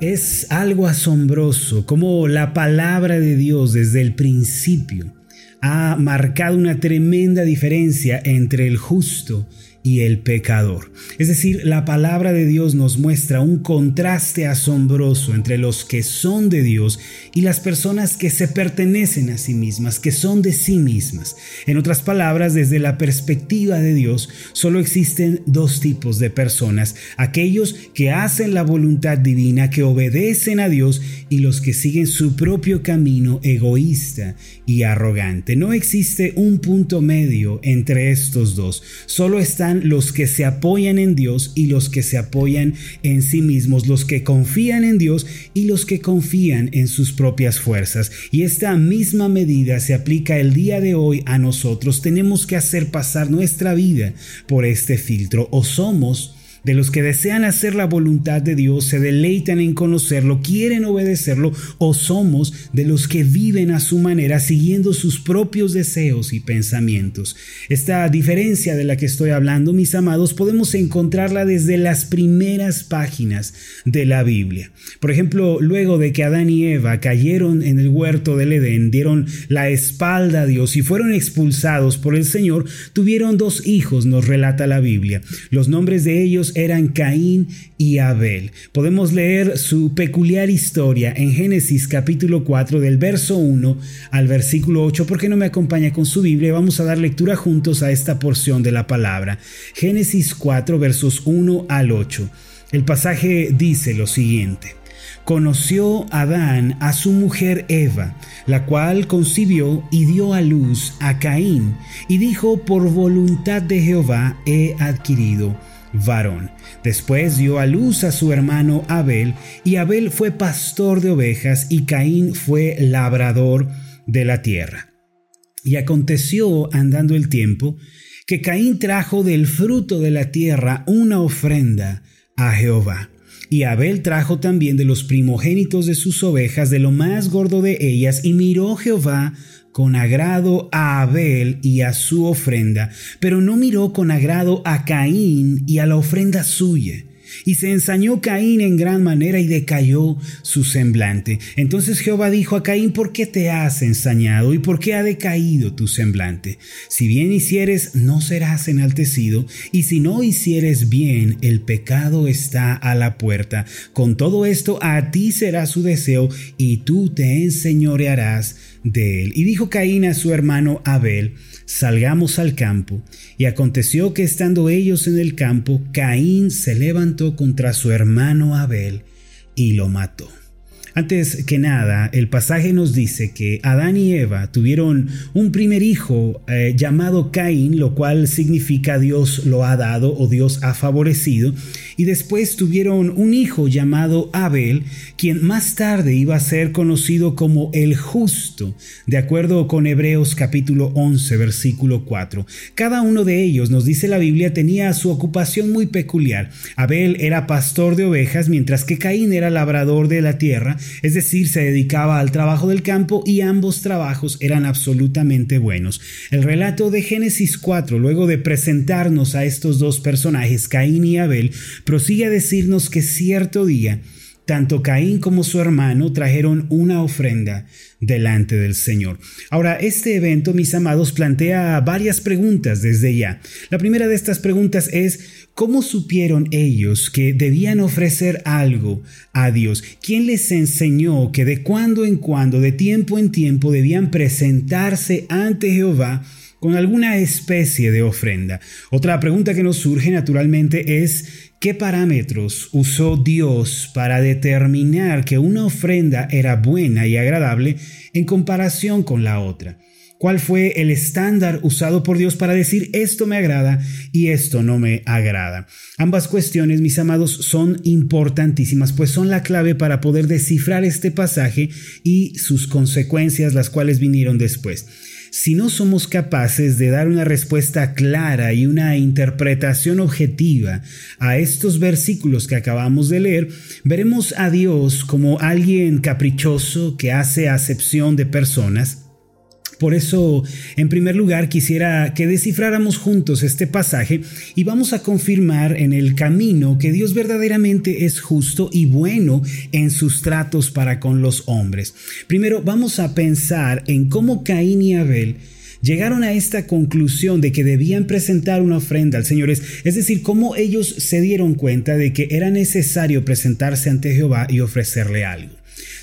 Es algo asombroso como la palabra de Dios desde el principio ha marcado una tremenda diferencia entre el justo y el pecador. Es decir, la palabra de Dios nos muestra un contraste asombroso entre los que son de Dios y las personas que se pertenecen a sí mismas, que son de sí mismas. En otras palabras, desde la perspectiva de Dios, solo existen dos tipos de personas, aquellos que hacen la voluntad divina, que obedecen a Dios, y los que siguen su propio camino egoísta y arrogante. No existe un punto medio entre estos dos, solo están los que se apoyan en Dios y los que se apoyan en sí mismos, los que confían en Dios y los que confían en sus propias fuerzas. Y esta misma medida se aplica el día de hoy a nosotros. Tenemos que hacer pasar nuestra vida por este filtro o somos de los que desean hacer la voluntad de Dios, se deleitan en conocerlo, quieren obedecerlo, o somos de los que viven a su manera siguiendo sus propios deseos y pensamientos. Esta diferencia de la que estoy hablando, mis amados, podemos encontrarla desde las primeras páginas de la Biblia. Por ejemplo, luego de que Adán y Eva cayeron en el huerto del Edén, dieron la espalda a Dios y fueron expulsados por el Señor, tuvieron dos hijos, nos relata la Biblia. Los nombres de ellos eran Caín y Abel. Podemos leer su peculiar historia en Génesis capítulo 4 del verso 1 al versículo 8. ¿Por qué no me acompaña con su Biblia? Vamos a dar lectura juntos a esta porción de la palabra. Génesis 4 versos 1 al 8. El pasaje dice lo siguiente conoció Adán a su mujer Eva, la cual concibió y dio a luz a Caín, y dijo, por voluntad de Jehová he adquirido varón. Después dio a luz a su hermano Abel, y Abel fue pastor de ovejas, y Caín fue labrador de la tierra. Y aconteció, andando el tiempo, que Caín trajo del fruto de la tierra una ofrenda a Jehová. Y Abel trajo también de los primogénitos de sus ovejas, de lo más gordo de ellas, y miró Jehová con agrado a Abel y a su ofrenda, pero no miró con agrado a Caín y a la ofrenda suya. Y se ensañó Caín en gran manera y decayó su semblante. Entonces Jehová dijo a Caín, ¿por qué te has ensañado y por qué ha decaído tu semblante? Si bien hicieres, no serás enaltecido, y si no hicieres bien, el pecado está a la puerta. Con todo esto, a ti será su deseo, y tú te enseñorearás Y dijo Caín a su hermano Abel, salgamos al campo. Y aconteció que estando ellos en el campo, Caín se levantó contra su hermano Abel y lo mató. Antes que nada, el pasaje nos dice que Adán y Eva tuvieron un primer hijo eh, llamado Caín, lo cual significa Dios lo ha dado o Dios ha favorecido, y después tuvieron un hijo llamado Abel, quien más tarde iba a ser conocido como el justo, de acuerdo con Hebreos capítulo 11, versículo 4. Cada uno de ellos, nos dice la Biblia, tenía su ocupación muy peculiar. Abel era pastor de ovejas, mientras que Caín era labrador de la tierra, es decir, se dedicaba al trabajo del campo y ambos trabajos eran absolutamente buenos. El relato de Génesis 4, luego de presentarnos a estos dos personajes, Caín y Abel, prosigue a decirnos que cierto día tanto Caín como su hermano trajeron una ofrenda delante del Señor. Ahora, este evento, mis amados, plantea varias preguntas desde ya. La primera de estas preguntas es, ¿cómo supieron ellos que debían ofrecer algo a Dios? ¿Quién les enseñó que de cuando en cuando, de tiempo en tiempo, debían presentarse ante Jehová? con alguna especie de ofrenda. Otra pregunta que nos surge naturalmente es ¿qué parámetros usó Dios para determinar que una ofrenda era buena y agradable en comparación con la otra? ¿Cuál fue el estándar usado por Dios para decir esto me agrada y esto no me agrada? Ambas cuestiones, mis amados, son importantísimas, pues son la clave para poder descifrar este pasaje y sus consecuencias, las cuales vinieron después. Si no somos capaces de dar una respuesta clara y una interpretación objetiva a estos versículos que acabamos de leer, veremos a Dios como alguien caprichoso que hace acepción de personas Por eso, en primer lugar, quisiera que descifráramos juntos este pasaje y vamos a confirmar en el camino que Dios verdaderamente es justo y bueno en sus tratos para con los hombres. Primero, vamos a pensar en cómo Caín y Abel llegaron a esta conclusión de que debían presentar una ofrenda al Señor, es, decir, cómo ellos se dieron cuenta de que era necesario presentarse ante Jehová y ofrecerle algo.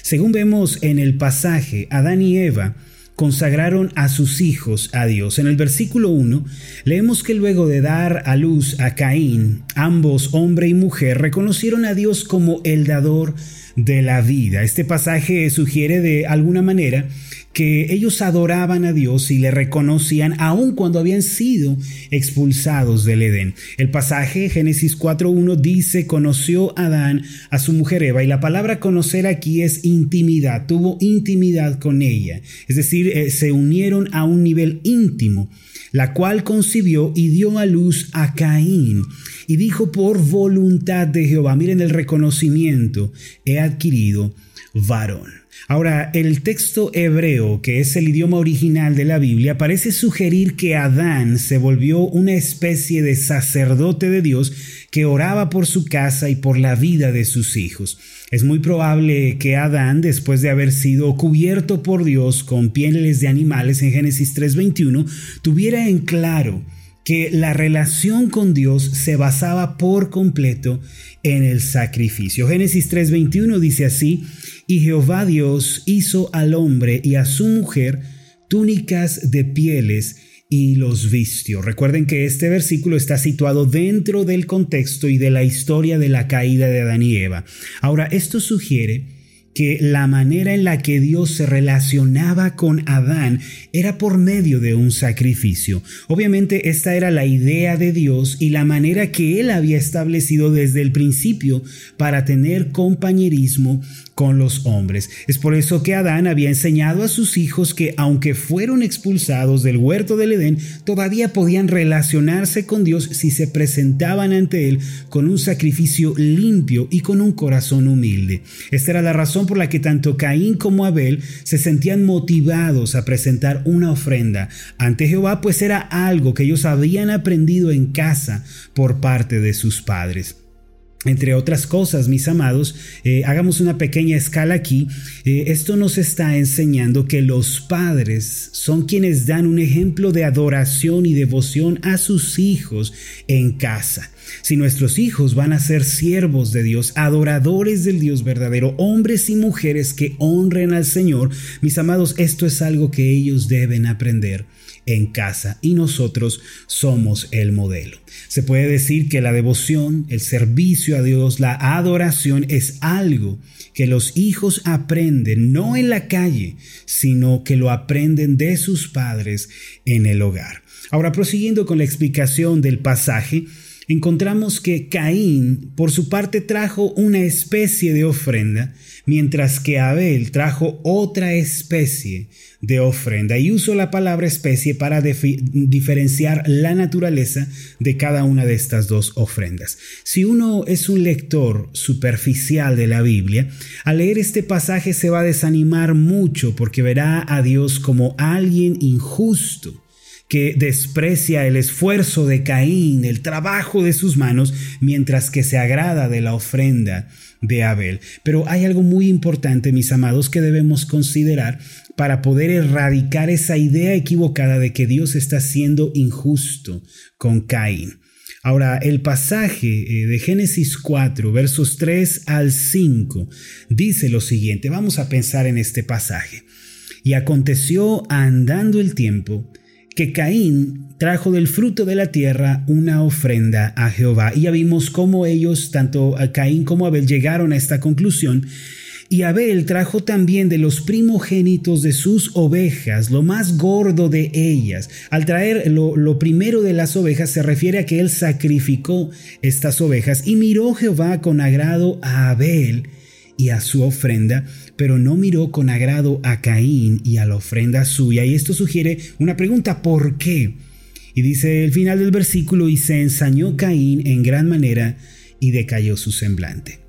Según vemos en el pasaje, Adán y Eva consagraron a sus hijos a Dios. En el versículo 1 leemos que luego de dar a luz a Caín, ambos, hombre y mujer, reconocieron a Dios como el dador de la vida. Este pasaje sugiere de alguna manera que ellos adoraban a Dios y le reconocían aun cuando habían sido expulsados del Edén. El pasaje Génesis 4.1 dice, conoció Adán a su mujer Eva y la palabra conocer aquí es intimidad, tuvo intimidad con ella, es decir, eh, se unieron a un nivel íntimo, la cual concibió y dio a luz a Caín y dijo por voluntad de Jehová, miren el reconocimiento, he adquirido varón. Ahora, el texto hebreo, que es el idioma original de la Biblia, parece sugerir que Adán se volvió una especie de sacerdote de Dios que oraba por su casa y por la vida de sus hijos. Es muy probable que Adán, después de haber sido cubierto por Dios con pieles de animales en Génesis 3:21, tuviera en claro que la relación con Dios se basaba por completo en el sacrificio. Génesis 3:21 dice así, y Jehová Dios hizo al hombre y a su mujer túnicas de pieles y los vistió. Recuerden que este versículo está situado dentro del contexto y de la historia de la caída de Adán y Eva. Ahora, esto sugiere que la manera en la que Dios se relacionaba con Adán era por medio de un sacrificio. Obviamente esta era la idea de Dios y la manera que Él había establecido desde el principio para tener compañerismo con los hombres. Es por eso que Adán había enseñado a sus hijos que aunque fueron expulsados del huerto del Edén, todavía podían relacionarse con Dios si se presentaban ante Él con un sacrificio limpio y con un corazón humilde. Esta era la razón por la que tanto Caín como Abel se sentían motivados a presentar una ofrenda ante Jehová, pues era algo que ellos habían aprendido en casa por parte de sus padres. Entre otras cosas, mis amados, eh, hagamos una pequeña escala aquí. Eh, esto nos está enseñando que los padres son quienes dan un ejemplo de adoración y devoción a sus hijos en casa. Si nuestros hijos van a ser siervos de Dios, adoradores del Dios verdadero, hombres y mujeres que honren al Señor, mis amados, esto es algo que ellos deben aprender en casa y nosotros somos el modelo. Se puede decir que la devoción, el servicio a Dios, la adoración es algo que los hijos aprenden no en la calle, sino que lo aprenden de sus padres en el hogar. Ahora, prosiguiendo con la explicación del pasaje, encontramos que Caín por su parte trajo una especie de ofrenda, mientras que Abel trajo otra especie de ofrenda. Y uso la palabra especie para diferenciar la naturaleza de cada una de estas dos ofrendas. Si uno es un lector superficial de la Biblia, al leer este pasaje se va a desanimar mucho porque verá a Dios como alguien injusto que desprecia el esfuerzo de Caín, el trabajo de sus manos, mientras que se agrada de la ofrenda de Abel. Pero hay algo muy importante, mis amados, que debemos considerar para poder erradicar esa idea equivocada de que Dios está siendo injusto con Caín. Ahora, el pasaje eh, de Génesis 4, versos 3 al 5, dice lo siguiente. Vamos a pensar en este pasaje. Y aconteció andando el tiempo, que Caín trajo del fruto de la tierra una ofrenda a Jehová. Y ya vimos cómo ellos, tanto Caín como Abel, llegaron a esta conclusión. Y Abel trajo también de los primogénitos de sus ovejas, lo más gordo de ellas. Al traer lo, lo, primero de las ovejas se refiere a que él sacrificó estas ovejas y miró Jehová con agrado a Abel y a su ofrenda, pero no miró con agrado a Caín y a la ofrenda suya. Y esto sugiere una pregunta, ¿por qué? Y dice el final del versículo, y se ensañó Caín en gran manera y decayó su semblante.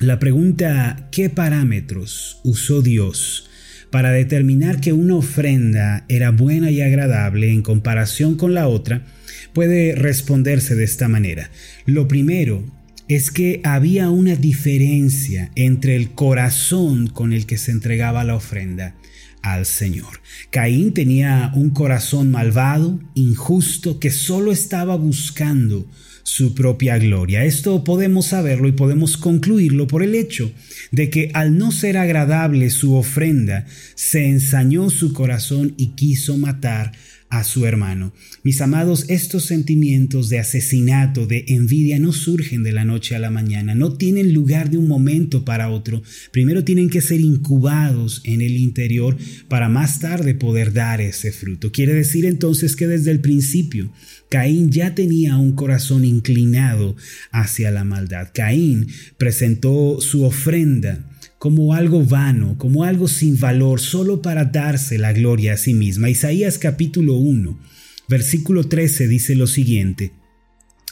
La pregunta, ¿qué parámetros usó Dios para determinar que una ofrenda era buena y agradable en comparación con la otra, puede responderse de esta manera. Lo primero es que había una diferencia entre el corazón con el que se entregaba la ofrenda al Señor. Caín tenía un corazón malvado, injusto, que solo estaba buscando su propia gloria. Esto podemos saberlo y podemos concluirlo por el hecho de que al no ser agradable su ofrenda, se ensañó su corazón y quiso matar a su hermano. Mis amados, estos sentimientos de asesinato, de envidia, no surgen de la noche a la mañana, no tienen lugar de un momento para otro. Primero tienen que ser incubados en el interior para más tarde poder dar ese fruto. Quiere decir entonces que desde el principio Caín ya tenía un corazón inclinado hacia la maldad. Caín presentó su ofrenda como algo vano, como algo sin valor, solo para darse la gloria a sí misma. Isaías capítulo 1, versículo 13 dice lo siguiente,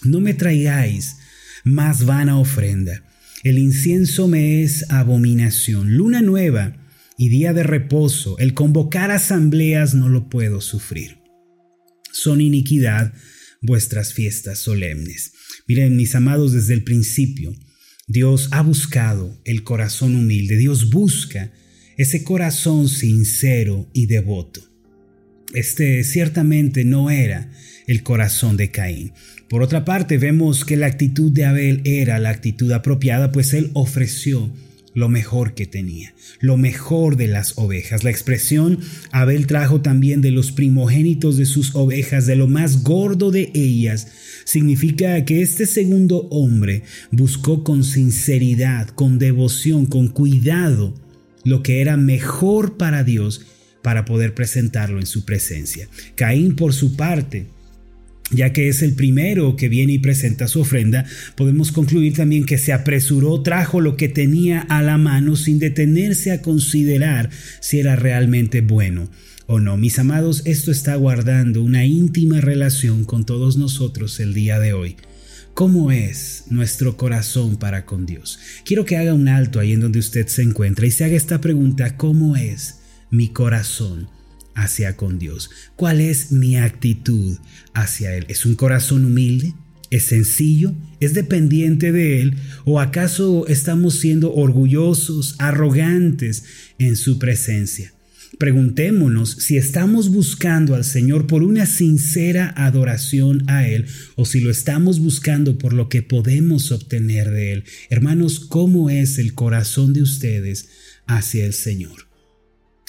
No me traigáis más vana ofrenda, el incienso me es abominación, luna nueva y día de reposo, el convocar asambleas no lo puedo sufrir. Son iniquidad vuestras fiestas solemnes. Miren, mis amados, desde el principio, Dios ha buscado el corazón humilde, Dios busca ese corazón sincero y devoto. Este ciertamente no era el corazón de Caín. Por otra parte, vemos que la actitud de Abel era la actitud apropiada, pues él ofreció lo mejor que tenía, lo mejor de las ovejas. La expresión Abel trajo también de los primogénitos de sus ovejas, de lo más gordo de ellas, significa que este segundo hombre buscó con sinceridad, con devoción, con cuidado, lo que era mejor para Dios para poder presentarlo en su presencia. Caín, por su parte, ya que es el primero que viene y presenta su ofrenda, podemos concluir también que se apresuró, trajo lo que tenía a la mano sin detenerse a considerar si era realmente bueno o no. Mis amados, esto está guardando una íntima relación con todos nosotros el día de hoy. ¿Cómo es nuestro corazón para con Dios? Quiero que haga un alto ahí en donde usted se encuentra y se haga esta pregunta, ¿cómo es mi corazón? Hacia con Dios? ¿Cuál es mi actitud hacia Él? ¿Es un corazón humilde? ¿Es sencillo? ¿Es dependiente de Él? ¿O acaso estamos siendo orgullosos, arrogantes en su presencia? Preguntémonos si estamos buscando al Señor por una sincera adoración a Él o si lo estamos buscando por lo que podemos obtener de Él. Hermanos, ¿cómo es el corazón de ustedes hacia el Señor?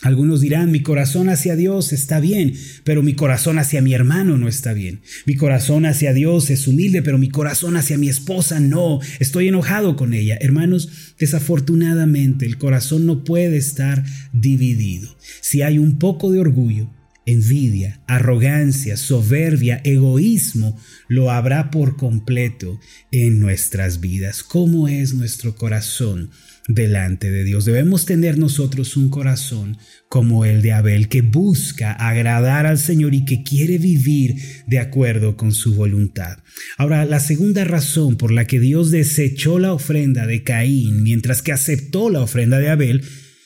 Algunos dirán, mi corazón hacia Dios está bien, pero mi corazón hacia mi hermano no está bien. Mi corazón hacia Dios es humilde, pero mi corazón hacia mi esposa no. Estoy enojado con ella. Hermanos, desafortunadamente el corazón no puede estar dividido. Si hay un poco de orgullo, envidia, arrogancia, soberbia, egoísmo, lo habrá por completo en nuestras vidas. ¿Cómo es nuestro corazón? Delante de Dios. Debemos tener nosotros un corazón como el de Abel, que busca agradar al Señor y que quiere vivir de acuerdo con su voluntad. Ahora, la segunda razón por la que Dios desechó la ofrenda de Caín, mientras que aceptó la ofrenda de Abel,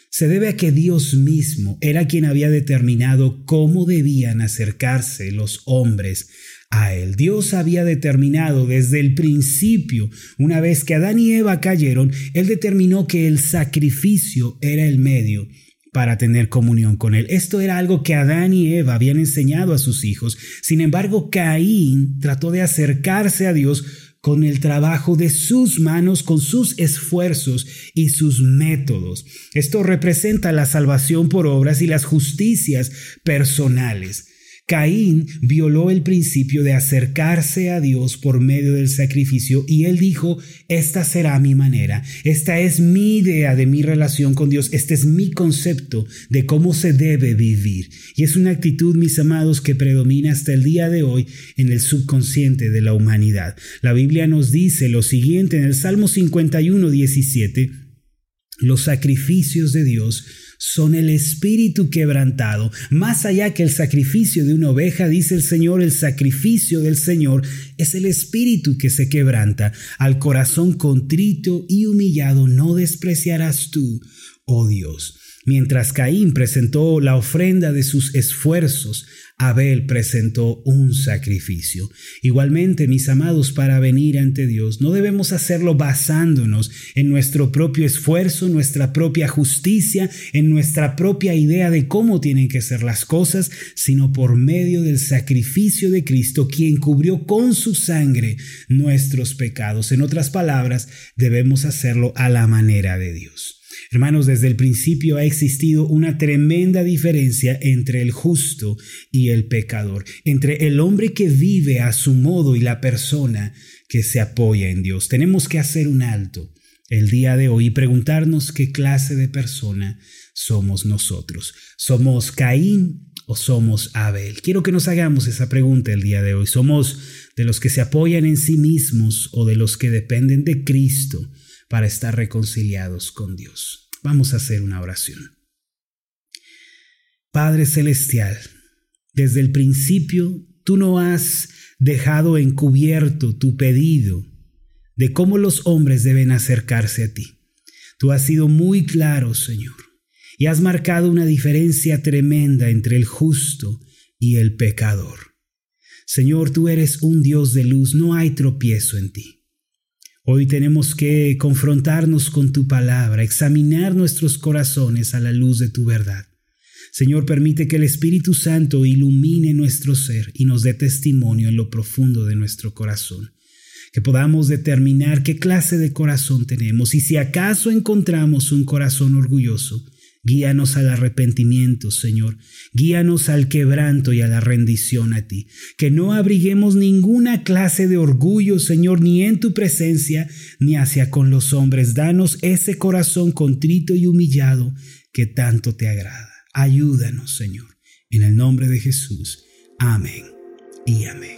se debe a que Dios mismo era quien había determinado cómo debían acercarse los hombres a él. Dios había determinado desde el principio, una vez que Adán y Eva cayeron, Él determinó que el sacrificio era el medio para tener comunión con Él. Esto era algo que Adán y Eva habían enseñado a sus hijos. Sin embargo, Caín trató de acercarse a Dios con el trabajo de sus manos, con sus esfuerzos y sus métodos. Esto representa la salvación por obras y las justicias personales. Caín violó el principio de acercarse a Dios por medio del sacrificio y él dijo, esta será mi manera, esta es mi idea de mi relación con Dios, este es mi concepto de cómo se debe vivir. Y es una actitud, mis amados, que predomina hasta el día de hoy en el subconsciente de la humanidad. La Biblia nos dice lo siguiente en el Salmo 51, 17, los sacrificios de Dios son el espíritu quebrantado. Más allá que el sacrificio de una oveja, dice el Señor, el sacrificio del Señor es el espíritu que se quebranta. Al corazón contrito y humillado no despreciarás tú, oh Dios. Mientras Caín presentó la ofrenda de sus esfuerzos, Abel presentó un sacrificio. Igualmente, mis amados, para venir ante Dios, no debemos hacerlo basándonos en nuestro propio esfuerzo, nuestra propia justicia, en nuestra propia idea de cómo tienen que ser las cosas, sino por medio del sacrificio de Cristo, quien cubrió con su sangre nuestros pecados. En otras palabras, debemos hacerlo a la manera de Dios. Hermanos, desde el principio ha existido una tremenda diferencia entre el justo y el pecador, entre el hombre que vive a su modo y la persona que se apoya en Dios. Tenemos que hacer un alto el día de hoy y preguntarnos qué clase de persona somos nosotros. ¿Somos Caín o somos Abel? Quiero que nos hagamos esa pregunta el día de hoy. ¿Somos de los que se apoyan en sí mismos o de los que dependen de Cristo? Para estar reconciliados con Dios. Vamos a hacer una oración. Padre Celestial, desde el principio tú no has dejado encubierto tu pedido de cómo los hombres deben acercarse a ti. Tú has sido muy claro, Señor, y has marcado una diferencia tremenda entre el justo y el pecador. Señor, tú eres un Dios de luz, no hay tropiezo en ti. Hoy tenemos que confrontarnos con tu palabra, examinar nuestros corazones a la luz de tu verdad. Señor, permite que el Espíritu Santo ilumine nuestro ser y nos dé testimonio en lo profundo de nuestro corazón. Que podamos determinar qué clase de corazón tenemos y si acaso encontramos un corazón orgulloso, Guíanos al arrepentimiento, Señor. Guíanos al quebranto y a la rendición a ti. Que no abriguemos ninguna clase de orgullo, Señor, ni en tu presencia, ni hacia con los hombres. Danos ese corazón contrito y humillado que tanto te agrada. Ayúdanos, Señor. En el nombre de Jesús. Amén y amén.